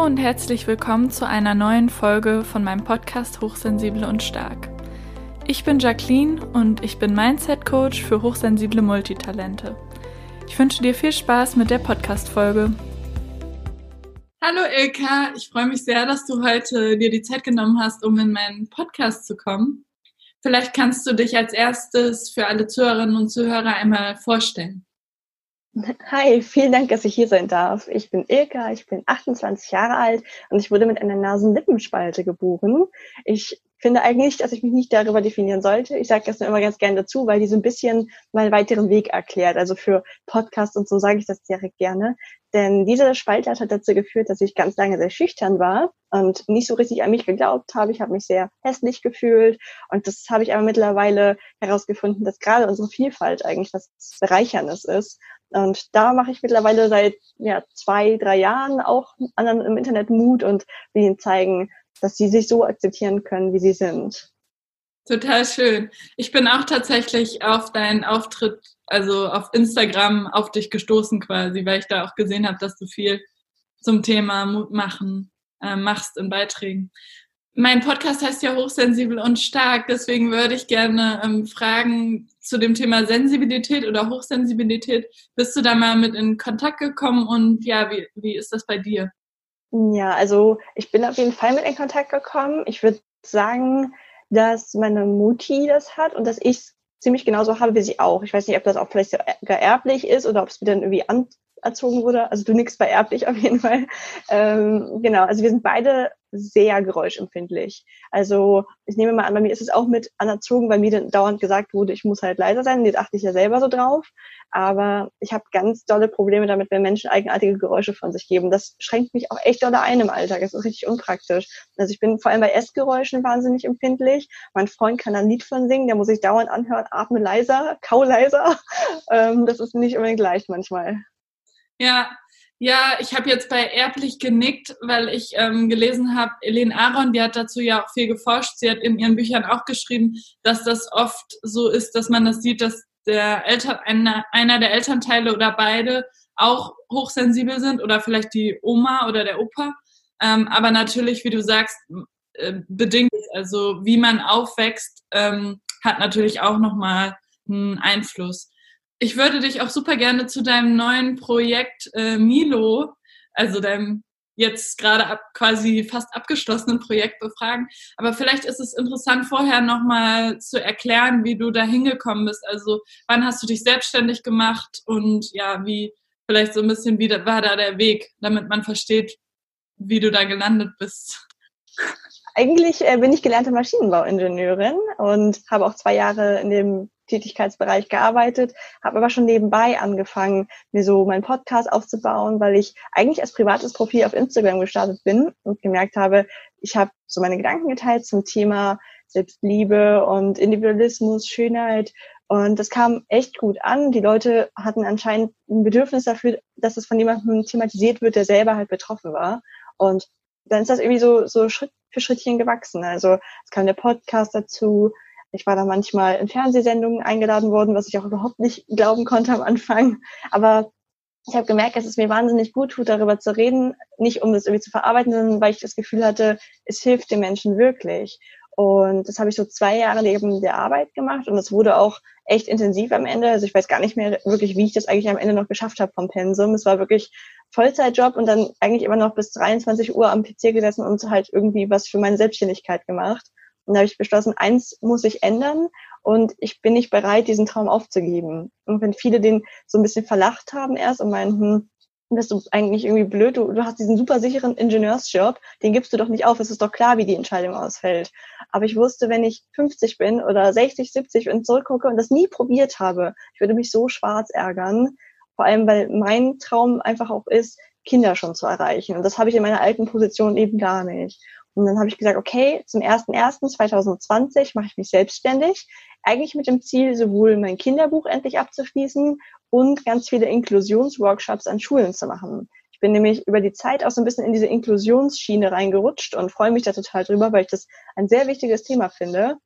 Hallo und herzlich willkommen zu einer neuen Folge von meinem Podcast Hochsensibel und Stark. Ich bin Jacqueline und ich bin Mindset Coach für hochsensible Multitalente. Ich wünsche dir viel Spaß mit der Podcast-Folge. Hallo Ilka, ich freue mich sehr, dass du heute dir die Zeit genommen hast, um in meinen Podcast zu kommen. Vielleicht kannst du dich als erstes für alle Zuhörerinnen und Zuhörer einmal vorstellen. Hi, vielen Dank, dass ich hier sein darf. Ich bin Ilka, ich bin 28 Jahre alt und ich wurde mit einer Nasenlippenspalte geboren. Ich finde eigentlich, dass ich mich nicht darüber definieren sollte. Ich sage das nur immer ganz gerne dazu, weil die so ein bisschen meinen weiteren Weg erklärt. Also für Podcasts und so sage ich das direkt gerne. Denn diese Spalte hat dazu geführt, dass ich ganz lange sehr schüchtern war und nicht so richtig an mich geglaubt habe. Ich habe mich sehr hässlich gefühlt. Und das habe ich aber mittlerweile herausgefunden, dass gerade unsere Vielfalt eigentlich was Bereicherndes ist. Und da mache ich mittlerweile seit ja, zwei, drei Jahren auch anderen im Internet Mut und will ihnen zeigen, dass sie sich so akzeptieren können, wie sie sind. Total schön. Ich bin auch tatsächlich auf deinen Auftritt, also auf Instagram, auf dich gestoßen quasi, weil ich da auch gesehen habe, dass du viel zum Thema Mut machen äh, machst in Beiträgen. Mein Podcast heißt ja hochsensibel und stark, deswegen würde ich gerne ähm, fragen zu dem Thema Sensibilität oder Hochsensibilität. Bist du da mal mit in Kontakt gekommen und ja, wie, wie ist das bei dir? Ja, also ich bin auf jeden Fall mit in Kontakt gekommen. Ich würde sagen, dass meine Mutti das hat und dass ich es ziemlich genauso habe wie sie auch. Ich weiß nicht, ob das auch vielleicht sogar erblich ist oder ob es mir dann irgendwie anerzogen wurde. Also du nix bei erblich auf jeden Fall. Ähm, genau, also wir sind beide sehr geräuschempfindlich. Also ich nehme mal an, bei mir ist es auch mit anerzogen, weil mir dann dauernd gesagt wurde, ich muss halt leiser sein. Jetzt achte ich ja selber so drauf. Aber ich habe ganz dolle Probleme damit, wenn Menschen eigenartige Geräusche von sich geben. Das schränkt mich auch echt dolle ein im Alltag. Das ist richtig unpraktisch. Also ich bin vor allem bei Essgeräuschen wahnsinnig empfindlich. Mein Freund kann ein Lied von singen, der muss sich dauernd anhören, atme leiser, kau leiser. Ähm, das ist nicht unbedingt leicht manchmal. Ja, ja, ich habe jetzt bei Erblich genickt, weil ich ähm, gelesen habe, Elaine Aaron, die hat dazu ja auch viel geforscht. Sie hat in ihren Büchern auch geschrieben, dass das oft so ist, dass man das sieht, dass der Eltern, einer, einer der Elternteile oder beide auch hochsensibel sind oder vielleicht die Oma oder der Opa. Ähm, aber natürlich, wie du sagst, äh, bedingt, also wie man aufwächst, ähm, hat natürlich auch nochmal einen Einfluss ich würde dich auch super gerne zu deinem neuen Projekt äh, Milo, also deinem jetzt gerade ab, quasi fast abgeschlossenen Projekt befragen. Aber vielleicht ist es interessant, vorher nochmal zu erklären, wie du da hingekommen bist. Also wann hast du dich selbstständig gemacht und ja, wie vielleicht so ein bisschen, wie da, war da der Weg, damit man versteht, wie du da gelandet bist. Eigentlich äh, bin ich gelernte Maschinenbauingenieurin und habe auch zwei Jahre in dem Tätigkeitsbereich gearbeitet, habe aber schon nebenbei angefangen, mir so meinen Podcast aufzubauen, weil ich eigentlich als privates Profil auf Instagram gestartet bin und gemerkt habe, ich habe so meine Gedanken geteilt zum Thema Selbstliebe und Individualismus, Schönheit und das kam echt gut an. Die Leute hatten anscheinend ein Bedürfnis dafür, dass es von jemandem thematisiert wird, der selber halt betroffen war. Und dann ist das irgendwie so, so Schritt für Schrittchen gewachsen. Also es kam der Podcast dazu, ich war da manchmal in Fernsehsendungen eingeladen worden, was ich auch überhaupt nicht glauben konnte am Anfang. Aber ich habe gemerkt, dass es mir wahnsinnig gut tut, darüber zu reden, nicht um das irgendwie zu verarbeiten, sondern weil ich das Gefühl hatte, es hilft den Menschen wirklich. Und das habe ich so zwei Jahre neben der Arbeit gemacht und es wurde auch echt intensiv am Ende. Also ich weiß gar nicht mehr wirklich, wie ich das eigentlich am Ende noch geschafft habe vom Pensum. Es war wirklich Vollzeitjob und dann eigentlich immer noch bis 23 Uhr am PC gesessen und halt irgendwie was für meine Selbstständigkeit gemacht. Und da habe ich beschlossen, eins muss ich ändern und ich bin nicht bereit, diesen Traum aufzugeben. Und wenn viele den so ein bisschen verlacht haben erst und meinten, bist du eigentlich irgendwie blöd, du, du hast diesen super sicheren Ingenieursjob, den gibst du doch nicht auf, es ist doch klar, wie die Entscheidung ausfällt. Aber ich wusste, wenn ich 50 bin oder 60, 70 und zurückgucke und das nie probiert habe, ich würde mich so schwarz ärgern, vor allem, weil mein Traum einfach auch ist, Kinder schon zu erreichen. Und das habe ich in meiner alten Position eben gar nicht. Und dann habe ich gesagt, okay, zum 01.01.2020 mache ich mich selbstständig. Eigentlich mit dem Ziel, sowohl mein Kinderbuch endlich abzuschließen und ganz viele Inklusionsworkshops an Schulen zu machen. Ich bin nämlich über die Zeit auch so ein bisschen in diese Inklusionsschiene reingerutscht und freue mich da total drüber, weil ich das ein sehr wichtiges Thema finde.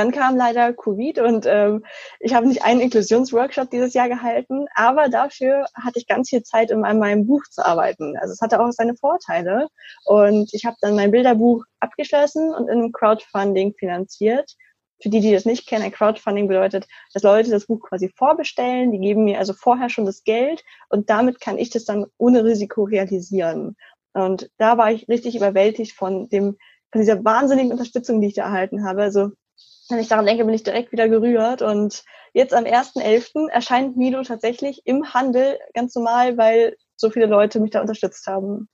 Dann kam leider Covid und ähm, ich habe nicht einen Inklusionsworkshop dieses Jahr gehalten, aber dafür hatte ich ganz viel Zeit, um an meinem Buch zu arbeiten. Also es hatte auch seine Vorteile. Und ich habe dann mein Bilderbuch abgeschlossen und in Crowdfunding finanziert für die, die das nicht kennen, ein Crowdfunding bedeutet, dass Leute das Buch quasi vorbestellen, die geben mir also vorher schon das Geld und damit kann ich das dann ohne Risiko realisieren. Und da war ich richtig überwältigt von dem, von dieser wahnsinnigen Unterstützung, die ich da erhalten habe. Also, wenn ich daran denke, bin ich direkt wieder gerührt. Und jetzt am 1.11. erscheint Milo tatsächlich im Handel ganz normal, weil so viele Leute mich da unterstützt haben.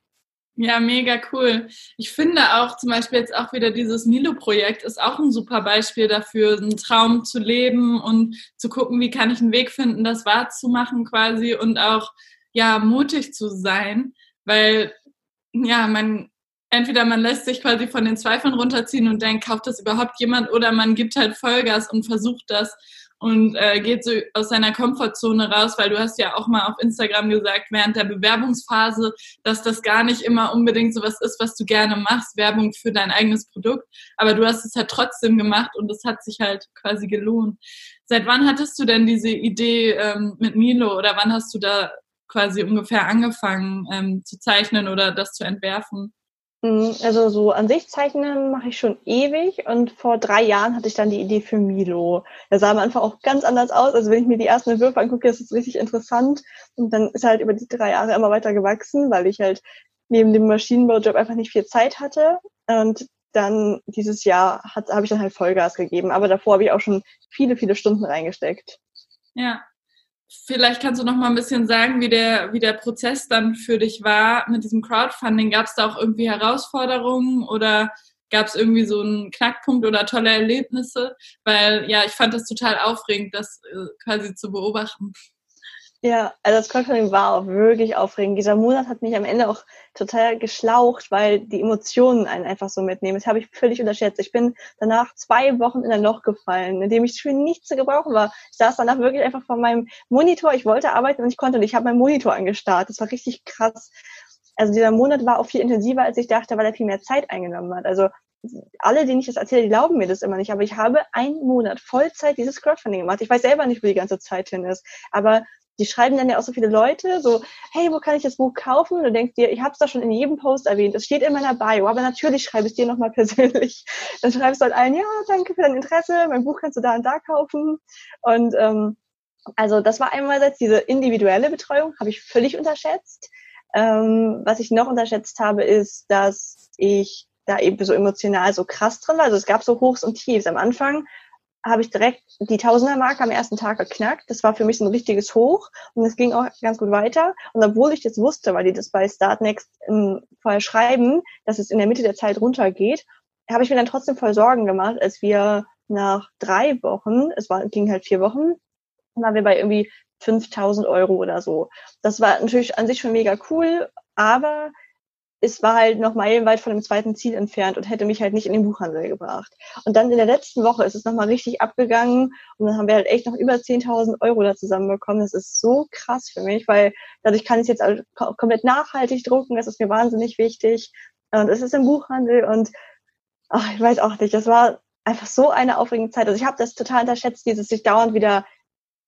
Ja, mega cool. Ich finde auch zum Beispiel jetzt auch wieder dieses Milo-Projekt ist auch ein super Beispiel dafür, einen Traum zu leben und zu gucken, wie kann ich einen Weg finden, das wahrzumachen quasi und auch ja mutig zu sein, weil ja man entweder man lässt sich quasi von den Zweifeln runterziehen und denkt, kauft das überhaupt jemand oder man gibt halt Vollgas und versucht das und äh, geht so aus seiner Komfortzone raus, weil du hast ja auch mal auf Instagram gesagt, während der Bewerbungsphase, dass das gar nicht immer unbedingt so was ist, was du gerne machst, Werbung für dein eigenes Produkt, aber du hast es halt trotzdem gemacht und es hat sich halt quasi gelohnt. Seit wann hattest du denn diese Idee ähm, mit Milo oder wann hast du da quasi ungefähr angefangen ähm, zu zeichnen oder das zu entwerfen? Mm, also so an sich zeichnen mache ich schon ewig und vor drei Jahren hatte ich dann die Idee für Milo. Der sah am Anfang auch ganz anders aus. Also wenn ich mir die ersten Entwürfe angucke, ist es richtig interessant. Und dann ist er halt über die drei Jahre immer weiter gewachsen, weil ich halt neben dem Maschinenbaujob einfach nicht viel Zeit hatte. Und dann dieses Jahr habe ich dann halt Vollgas gegeben. Aber davor habe ich auch schon viele, viele Stunden reingesteckt. Ja, Vielleicht kannst du noch mal ein bisschen sagen, wie der, wie der Prozess dann für dich war mit diesem Crowdfunding. Gab es da auch irgendwie Herausforderungen oder gab es irgendwie so einen Knackpunkt oder tolle Erlebnisse? Weil ja, ich fand das total aufregend, das äh, quasi zu beobachten. Ja, also das Crowdfunding war auch wirklich aufregend. Dieser Monat hat mich am Ende auch total geschlaucht, weil die Emotionen einen einfach so mitnehmen. Das habe ich völlig unterschätzt. Ich bin danach zwei Wochen in ein Loch gefallen, in dem ich für nichts zu gebrauchen war. Ich saß danach wirklich einfach vor meinem Monitor. Ich wollte arbeiten und ich konnte nicht. Ich habe meinen Monitor angestarrt. Das war richtig krass. Also dieser Monat war auch viel intensiver, als ich dachte, weil er viel mehr Zeit eingenommen hat. Also alle, denen ich das erzähle, die glauben mir das immer nicht. Aber ich habe einen Monat Vollzeit dieses Crowdfunding gemacht. Ich weiß selber nicht, wo die ganze Zeit hin ist. Aber die schreiben dann ja auch so viele Leute, so, hey, wo kann ich das Buch kaufen? Und du denkst dir, ich habe es da schon in jedem Post erwähnt, es steht in meiner Bio, aber natürlich schreibe ich dir nochmal persönlich. Dann schreibst du halt allen, ja, danke für dein Interesse, mein Buch kannst du da und da kaufen. Und ähm, also das war einerseits diese individuelle Betreuung, habe ich völlig unterschätzt. Ähm, was ich noch unterschätzt habe, ist, dass ich da eben so emotional so krass drin war. Also es gab so Hochs und Tiefs. Am Anfang habe ich direkt die Tausendermarke am ersten Tag geknackt. Das war für mich so ein richtiges Hoch und es ging auch ganz gut weiter. Und obwohl ich das wusste, weil die das bei Startnext ähm, vorher schreiben, dass es in der Mitte der Zeit runtergeht, habe ich mir dann trotzdem voll Sorgen gemacht, als wir nach drei Wochen, es war, ging halt vier Wochen, waren wir bei irgendwie 5000 Euro oder so. Das war natürlich an sich schon mega cool, aber es war halt noch meilenweit von dem zweiten Ziel entfernt und hätte mich halt nicht in den Buchhandel gebracht. Und dann in der letzten Woche ist es nochmal richtig abgegangen und dann haben wir halt echt noch über 10.000 Euro da zusammenbekommen. Das ist so krass für mich, weil dadurch kann ich jetzt komplett nachhaltig drucken. Das ist mir wahnsinnig wichtig. Und es ist im Buchhandel und ach, ich weiß auch nicht, das war einfach so eine aufregende Zeit. Also ich habe das total unterschätzt, dieses sich dauernd wieder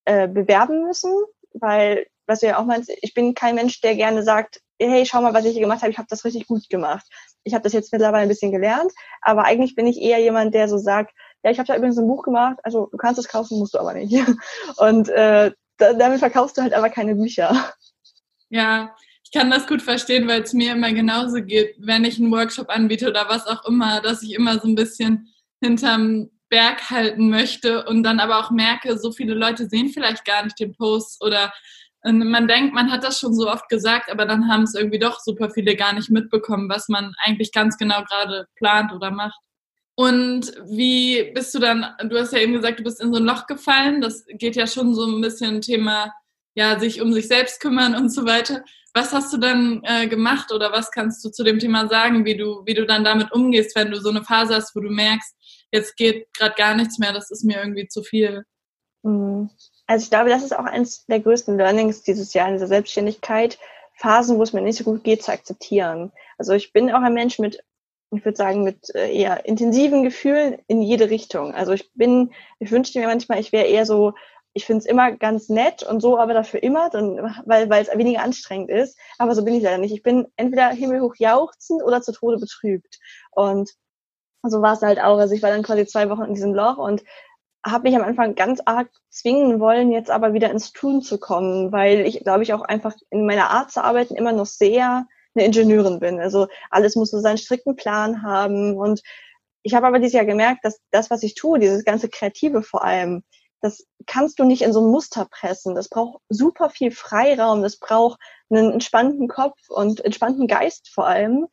äh, bewerben müssen, weil was du ja auch meinst, ich bin kein Mensch, der gerne sagt, hey, schau mal, was ich hier gemacht habe, ich habe das richtig gut gemacht. Ich habe das jetzt mittlerweile ein bisschen gelernt, aber eigentlich bin ich eher jemand, der so sagt, ja, ich habe da übrigens ein Buch gemacht, also du kannst es kaufen, musst du aber nicht. Und äh, damit verkaufst du halt aber keine Bücher. Ja, ich kann das gut verstehen, weil es mir immer genauso geht, wenn ich einen Workshop anbiete oder was auch immer, dass ich immer so ein bisschen hinterm Berg halten möchte und dann aber auch merke, so viele Leute sehen vielleicht gar nicht den Post oder und man denkt, man hat das schon so oft gesagt, aber dann haben es irgendwie doch super viele gar nicht mitbekommen, was man eigentlich ganz genau gerade plant oder macht. Und wie bist du dann, du hast ja eben gesagt, du bist in so ein Loch gefallen. Das geht ja schon so ein bisschen Thema, ja, sich um sich selbst kümmern und so weiter. Was hast du dann äh, gemacht oder was kannst du zu dem Thema sagen, wie du, wie du dann damit umgehst, wenn du so eine Phase hast, wo du merkst, jetzt geht gerade gar nichts mehr, das ist mir irgendwie zu viel? Mhm. Also ich glaube, das ist auch eines der größten Learnings dieses Jahr in dieser Selbstständigkeit, Phasen, wo es mir nicht so gut geht, zu akzeptieren. Also ich bin auch ein Mensch mit ich würde sagen, mit äh, eher intensiven Gefühlen in jede Richtung. Also ich bin, ich wünschte mir manchmal, ich wäre eher so, ich finde es immer ganz nett und so, aber dafür immer, dann, weil weil es weniger anstrengend ist. Aber so bin ich leider nicht. Ich bin entweder himmelhoch jauchzend oder zu Tode betrübt. Und so war es halt auch. Also ich war dann quasi zwei Wochen in diesem Loch und habe mich am Anfang ganz arg zwingen wollen, jetzt aber wieder ins Tun zu kommen, weil ich, glaube ich, auch einfach in meiner Art zu arbeiten immer noch sehr eine Ingenieurin bin. Also alles muss so seinen strikten Plan haben. Und ich habe aber dieses Jahr gemerkt, dass das, was ich tue, dieses ganze Kreative vor allem, das kannst du nicht in so ein Muster pressen. Das braucht super viel Freiraum. Das braucht einen entspannten Kopf und entspannten Geist vor allem.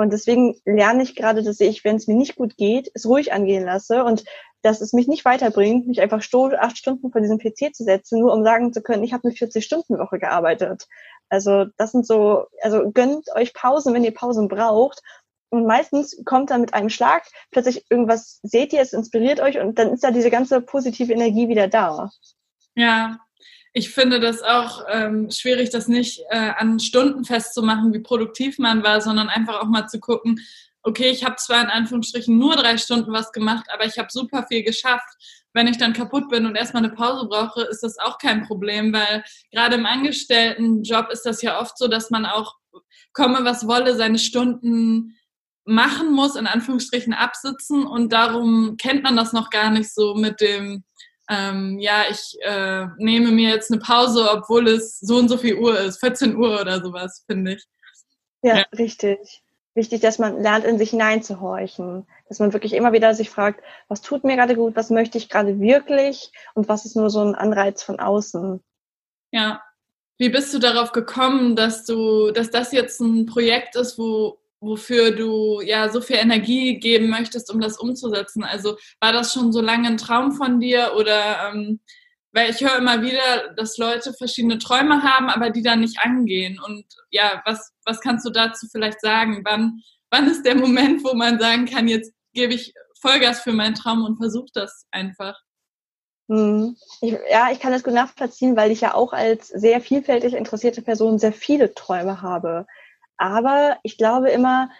Und deswegen lerne ich gerade, dass ich, wenn es mir nicht gut geht, es ruhig angehen lasse und dass es mich nicht weiterbringt, mich einfach acht Stunden vor diesem PC zu setzen, nur um sagen zu können, ich habe eine 40-Stunden-Woche gearbeitet. Also das sind so, also gönnt euch Pausen, wenn ihr Pausen braucht. Und meistens kommt dann mit einem Schlag plötzlich irgendwas, seht ihr, es inspiriert euch und dann ist da diese ganze positive Energie wieder da. Ja, ich finde das auch ähm, schwierig, das nicht äh, an Stunden festzumachen, wie produktiv man war, sondern einfach auch mal zu gucken, okay, ich habe zwar in Anführungsstrichen nur drei Stunden was gemacht, aber ich habe super viel geschafft. Wenn ich dann kaputt bin und erstmal eine Pause brauche, ist das auch kein Problem, weil gerade im Angestelltenjob ist das ja oft so, dass man auch komme, was wolle, seine Stunden machen muss, in Anführungsstrichen absitzen und darum kennt man das noch gar nicht so mit dem ähm, ja, ich äh, nehme mir jetzt eine Pause, obwohl es so und so viel Uhr ist, 14 Uhr oder sowas, finde ich. Ja, ja, richtig. Wichtig, dass man lernt, in sich hineinzuhorchen. Dass man wirklich immer wieder sich fragt, was tut mir gerade gut, was möchte ich gerade wirklich und was ist nur so ein Anreiz von außen. Ja. Wie bist du darauf gekommen, dass du, dass das jetzt ein Projekt ist, wo wofür du ja so viel Energie geben möchtest, um das umzusetzen. Also war das schon so lange ein Traum von dir oder ähm, weil ich höre immer wieder, dass Leute verschiedene Träume haben, aber die dann nicht angehen. Und ja, was, was kannst du dazu vielleicht sagen? Wann, wann ist der Moment, wo man sagen kann, jetzt gebe ich Vollgas für meinen Traum und versuche das einfach? Hm. Ich, ja, ich kann das gut nachvollziehen, weil ich ja auch als sehr vielfältig interessierte Person sehr viele Träume habe. Aber ich glaube immer,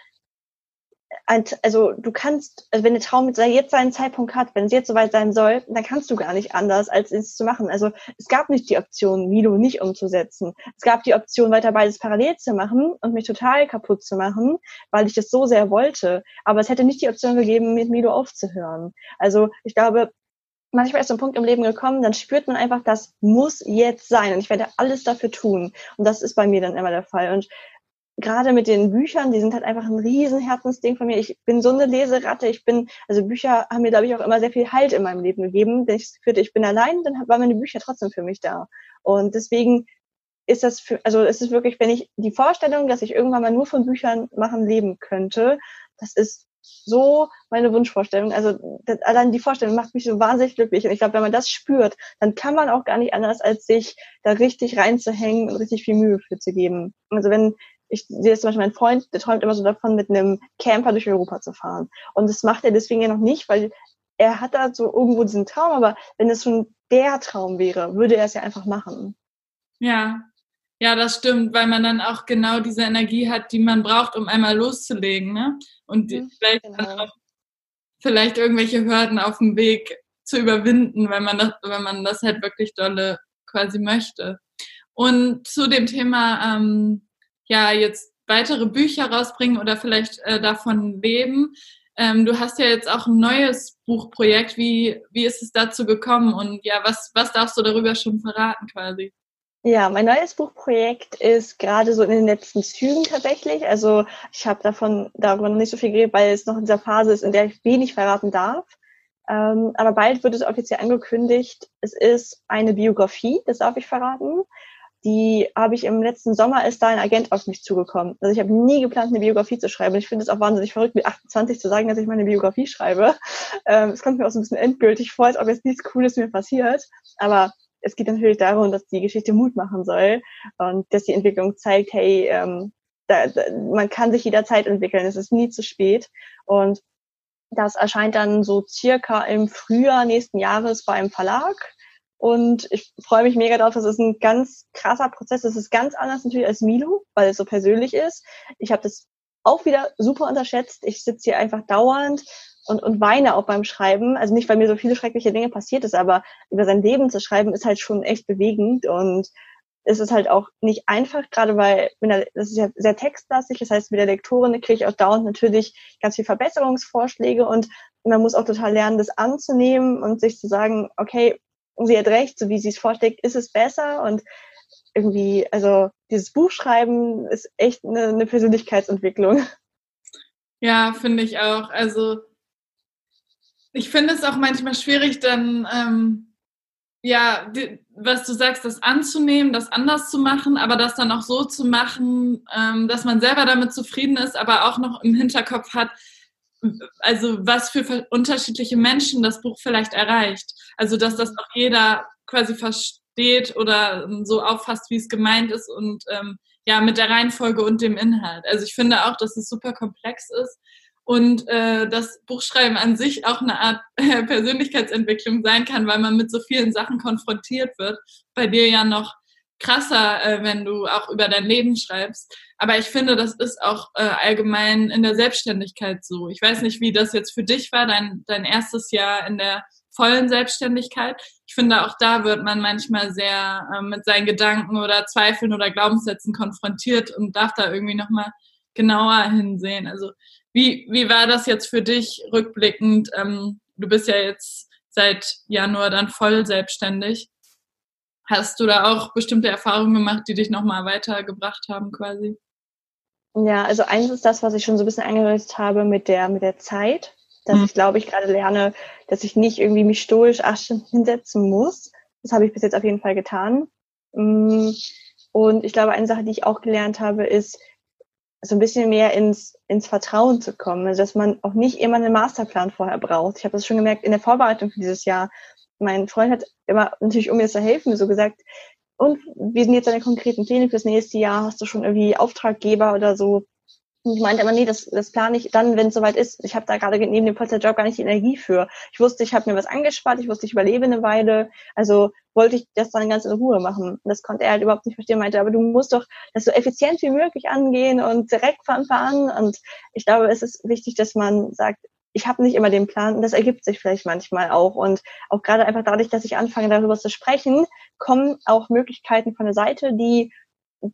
also du kannst, also wenn der Traum jetzt seinen Zeitpunkt hat, wenn es jetzt soweit sein soll, dann kannst du gar nicht anders, als es zu machen. Also es gab nicht die Option, Milo nicht umzusetzen. Es gab die Option, weiter beides parallel zu machen und mich total kaputt zu machen, weil ich das so sehr wollte. Aber es hätte nicht die Option gegeben, mit Milo aufzuhören. Also ich glaube, manchmal ist so ein Punkt im Leben gekommen, dann spürt man einfach, das muss jetzt sein und ich werde alles dafür tun. Und das ist bei mir dann immer der Fall. Und gerade mit den Büchern, die sind halt einfach ein riesen Herzensding von mir. Ich bin so eine Leseratte. Ich bin, also Bücher haben mir, glaube ich, auch immer sehr viel Halt in meinem Leben gegeben. Wenn ich fühlte, ich bin allein, dann waren meine Bücher trotzdem für mich da. Und deswegen ist das für, also es ist wirklich, wenn ich die Vorstellung, dass ich irgendwann mal nur von Büchern machen leben könnte, das ist so meine Wunschvorstellung. Also das, allein die Vorstellung macht mich so wahnsinnig glücklich. Und ich glaube, wenn man das spürt, dann kann man auch gar nicht anders, als sich da richtig reinzuhängen und richtig viel Mühe für zu geben. Also wenn ich sehe jetzt zum Beispiel mein Freund, der träumt immer so davon, mit einem Camper durch Europa zu fahren. Und das macht er deswegen ja noch nicht, weil er hat da so irgendwo diesen Traum, aber wenn es schon der Traum wäre, würde er es ja einfach machen. Ja, ja, das stimmt, weil man dann auch genau diese Energie hat, die man braucht, um einmal loszulegen, ne? Und mhm, vielleicht genau. auch vielleicht irgendwelche Hürden auf dem Weg zu überwinden, wenn man das, wenn man das halt wirklich dolle quasi möchte. Und zu dem Thema ähm, ja jetzt weitere Bücher rausbringen oder vielleicht äh, davon leben. Ähm, du hast ja jetzt auch ein neues Buchprojekt. Wie, wie ist es dazu gekommen und ja, was, was darfst du darüber schon verraten quasi? Ja, mein neues Buchprojekt ist gerade so in den letzten Zügen tatsächlich. Also ich habe davon darüber noch nicht so viel geredet, weil es noch in dieser Phase ist, in der ich wenig verraten darf. Ähm, aber bald wird es offiziell angekündigt. Es ist eine Biografie, das darf ich verraten die habe ich im letzten Sommer, ist da ein Agent auf mich zugekommen. Also ich habe nie geplant, eine Biografie zu schreiben. Ich finde es auch wahnsinnig verrückt, mit 28 zu sagen, dass ich meine Biografie schreibe. Ähm, es kommt mir auch so ein bisschen endgültig vor, als ob jetzt nichts Cooles mir passiert. Aber es geht natürlich darum, dass die Geschichte Mut machen soll und dass die Entwicklung zeigt, hey, ähm, da, da, man kann sich jederzeit entwickeln, es ist nie zu spät. Und das erscheint dann so circa im Frühjahr nächsten Jahres bei einem Verlag. Und ich freue mich mega drauf. Das ist ein ganz krasser Prozess. Das ist ganz anders natürlich als Milo, weil es so persönlich ist. Ich habe das auch wieder super unterschätzt. Ich sitze hier einfach dauernd und, und weine auch beim Schreiben. Also nicht, weil mir so viele schreckliche Dinge passiert ist, aber über sein Leben zu schreiben ist halt schon echt bewegend und es ist halt auch nicht einfach, gerade weil das ist ja sehr textlastig, das heißt, mit der Lektorin kriege ich auch dauernd natürlich ganz viele Verbesserungsvorschläge und man muss auch total lernen, das anzunehmen und sich zu sagen, okay, sie hat recht, so wie sie es vorschlägt, ist es besser und irgendwie, also dieses Buchschreiben ist echt eine, eine Persönlichkeitsentwicklung. Ja, finde ich auch. Also ich finde es auch manchmal schwierig, dann ähm, ja, die, was du sagst, das anzunehmen, das anders zu machen, aber das dann auch so zu machen, ähm, dass man selber damit zufrieden ist, aber auch noch im Hinterkopf hat, also was für unterschiedliche Menschen das Buch vielleicht erreicht. Also dass das auch jeder quasi versteht oder so auffasst, wie es gemeint ist und ähm, ja, mit der Reihenfolge und dem Inhalt. Also ich finde auch, dass es super komplex ist und äh, das Buchschreiben an sich auch eine Art Persönlichkeitsentwicklung sein kann, weil man mit so vielen Sachen konfrontiert wird. Bei dir ja noch krasser, äh, wenn du auch über dein Leben schreibst. Aber ich finde, das ist auch äh, allgemein in der Selbstständigkeit so. Ich weiß nicht, wie das jetzt für dich war, dein, dein erstes Jahr in der vollen Selbstständigkeit. Ich finde, auch da wird man manchmal sehr äh, mit seinen Gedanken oder Zweifeln oder Glaubenssätzen konfrontiert und darf da irgendwie nochmal genauer hinsehen. Also wie, wie war das jetzt für dich rückblickend? Ähm, du bist ja jetzt seit Januar dann voll selbstständig. Hast du da auch bestimmte Erfahrungen gemacht, die dich nochmal weitergebracht haben quasi? Ja, also eins ist das, was ich schon so ein bisschen angelöst habe mit der, mit der Zeit. Dass mhm. ich glaube, ich gerade lerne, dass ich nicht irgendwie mich stoisch acht Stunden hinsetzen muss. Das habe ich bis jetzt auf jeden Fall getan. Mm, und ich glaube, eine Sache, die ich auch gelernt habe, ist, so ein bisschen mehr ins, ins Vertrauen zu kommen. Also dass man auch nicht immer einen Masterplan vorher braucht. Ich habe das schon gemerkt in der Vorbereitung für dieses Jahr. Mein Freund hat immer natürlich, um mir zu helfen, so gesagt, und wie sind jetzt deine konkreten Pläne fürs nächste Jahr? Hast du schon irgendwie Auftraggeber oder so? Und ich meinte aber, nee, das, das plane ich dann, wenn es soweit ist. Ich habe da gerade neben dem Vollzeitjob gar nicht die Energie für. Ich wusste, ich habe mir was angespart, ich wusste, ich überlebe eine Weile. Also wollte ich das dann ganz in Ruhe machen. Und das konnte er halt überhaupt nicht verstehen. Meinte, aber du musst doch das so effizient wie möglich angehen und direkt Anfang an. Und ich glaube, es ist wichtig, dass man sagt, ich habe nicht immer den Plan und das ergibt sich vielleicht manchmal auch. Und auch gerade einfach dadurch, dass ich anfange, darüber zu sprechen, kommen auch Möglichkeiten von der Seite, die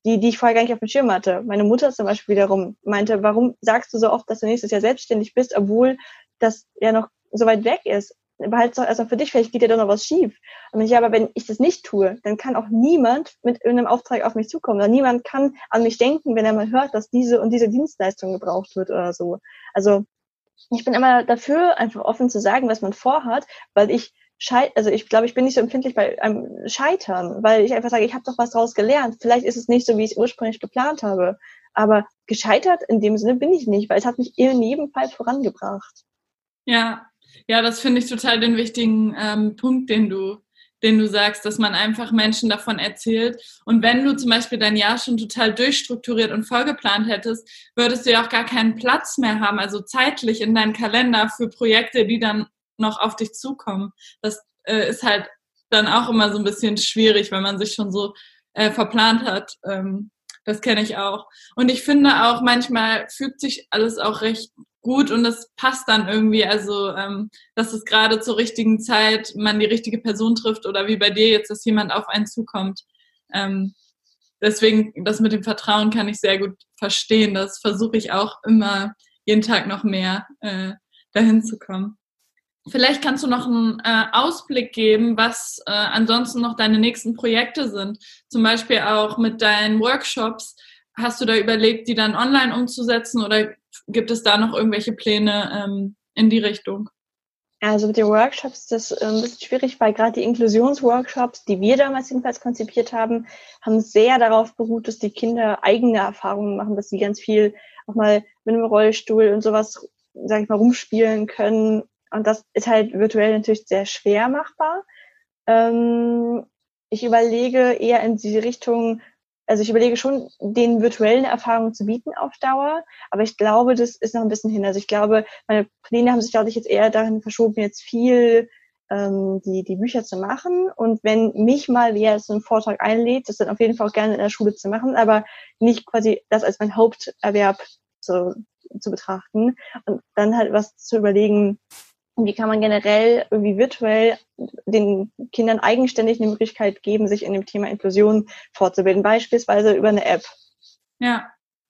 die, die ich vorher gar nicht auf dem Schirm hatte. Meine Mutter zum Beispiel wiederum meinte, warum sagst du so oft, dass du nächstes Jahr selbstständig bist, obwohl das ja noch so weit weg ist? Behalte es doch erstmal für dich, vielleicht geht dir doch noch was schief. Und ich, aber wenn ich das nicht tue, dann kann auch niemand mit irgendeinem Auftrag auf mich zukommen. Oder niemand kann an mich denken, wenn er mal hört, dass diese und diese Dienstleistung gebraucht wird oder so. Also ich bin immer dafür, einfach offen zu sagen, was man vorhat, weil ich Schei also ich glaube, ich bin nicht so empfindlich bei einem Scheitern, weil ich einfach sage, ich habe doch was daraus gelernt. Vielleicht ist es nicht so, wie ich es ursprünglich geplant habe. Aber gescheitert in dem Sinne bin ich nicht, weil es hat mich in jedem Fall vorangebracht. Ja, ja, das finde ich total den wichtigen ähm, Punkt, den du, den du sagst, dass man einfach Menschen davon erzählt. Und wenn du zum Beispiel dein Jahr schon total durchstrukturiert und vollgeplant hättest, würdest du ja auch gar keinen Platz mehr haben, also zeitlich in deinem Kalender für Projekte, die dann noch auf dich zukommen. Das äh, ist halt dann auch immer so ein bisschen schwierig, wenn man sich schon so äh, verplant hat. Ähm, das kenne ich auch. Und ich finde auch, manchmal fügt sich alles auch recht gut und das passt dann irgendwie. Also, ähm, dass es gerade zur richtigen Zeit man die richtige Person trifft oder wie bei dir jetzt, dass jemand auf einen zukommt. Ähm, deswegen, das mit dem Vertrauen kann ich sehr gut verstehen. Das versuche ich auch immer jeden Tag noch mehr äh, dahin zu kommen. Vielleicht kannst du noch einen äh, Ausblick geben, was äh, ansonsten noch deine nächsten Projekte sind. Zum Beispiel auch mit deinen Workshops. Hast du da überlegt, die dann online umzusetzen oder gibt es da noch irgendwelche Pläne ähm, in die Richtung? Also mit den Workshops ist das ein bisschen schwierig, weil gerade die Inklusionsworkshops, die wir damals jedenfalls konzipiert haben, haben sehr darauf beruht, dass die Kinder eigene Erfahrungen machen, dass sie ganz viel auch mal mit einem Rollstuhl und sowas, sag ich mal, rumspielen können und das ist halt virtuell natürlich sehr schwer machbar. Ähm, ich überlege eher in die Richtung, also ich überlege schon, den virtuellen Erfahrungen zu bieten auf Dauer, aber ich glaube, das ist noch ein bisschen hin. Also ich glaube, meine Pläne haben sich, glaube ich, jetzt eher dahin verschoben, jetzt viel ähm, die, die Bücher zu machen. Und wenn mich mal wer so einen Vortrag einlädt, das dann auf jeden Fall auch gerne in der Schule zu machen, aber nicht quasi das als mein Haupterwerb zu, zu betrachten und dann halt was zu überlegen, wie kann man generell irgendwie virtuell den Kindern eigenständig eine Möglichkeit geben, sich in dem Thema Inklusion fortzubilden, beispielsweise über eine App. Ja,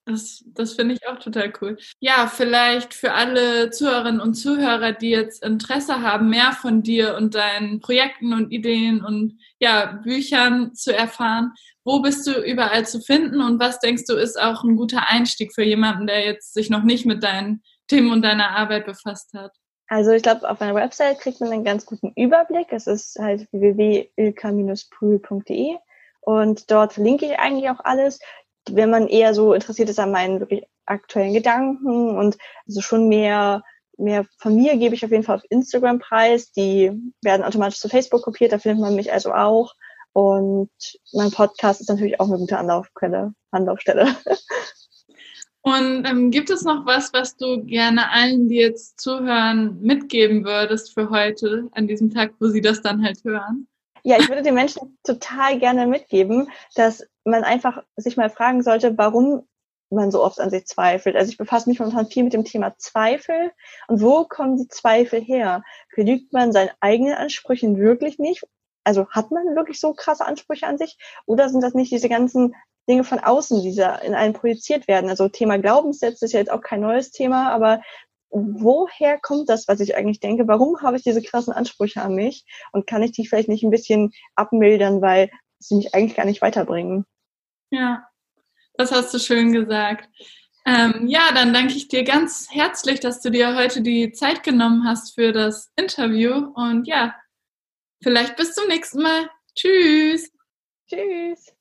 das, das finde ich auch total cool. Ja, vielleicht für alle Zuhörerinnen und Zuhörer, die jetzt Interesse haben, mehr von dir und deinen Projekten und Ideen und ja, Büchern zu erfahren. Wo bist du überall zu finden und was denkst du ist auch ein guter Einstieg für jemanden, der jetzt sich noch nicht mit deinen Themen und deiner Arbeit befasst hat? Also ich glaube, auf meiner Website kriegt man einen ganz guten Überblick. Es ist halt www.ilka-pool.de und dort verlinke ich eigentlich auch alles wenn man eher so interessiert ist an meinen wirklich aktuellen Gedanken und also schon mehr mehr von mir gebe ich auf jeden Fall auf Instagram preis. Die werden automatisch zu Facebook kopiert, da findet man mich also auch. Und mein Podcast ist natürlich auch eine gute Anlaufquelle, Anlaufstelle. Und ähm, gibt es noch was, was du gerne allen, die jetzt zuhören, mitgeben würdest für heute, an diesem Tag, wo sie das dann halt hören? Ja, ich würde den Menschen total gerne mitgeben, dass man einfach sich mal fragen sollte, warum man so oft an sich zweifelt. Also ich befasse mich momentan viel mit dem Thema Zweifel. Und wo kommen die Zweifel her? Genügt man seinen eigenen Ansprüchen wirklich nicht? Also hat man wirklich so krasse Ansprüche an sich? Oder sind das nicht diese ganzen Dinge von außen, die in einen projiziert werden? Also Thema Glaubenssätze ist ja jetzt auch kein neues Thema, aber woher kommt das, was ich eigentlich denke? Warum habe ich diese krassen Ansprüche an mich? Und kann ich die vielleicht nicht ein bisschen abmildern, weil sie mich eigentlich gar nicht weiterbringen? Ja, das hast du schön gesagt. Ähm, ja, dann danke ich dir ganz herzlich, dass du dir heute die Zeit genommen hast für das Interview. Und ja, vielleicht bis zum nächsten Mal. Tschüss. Tschüss.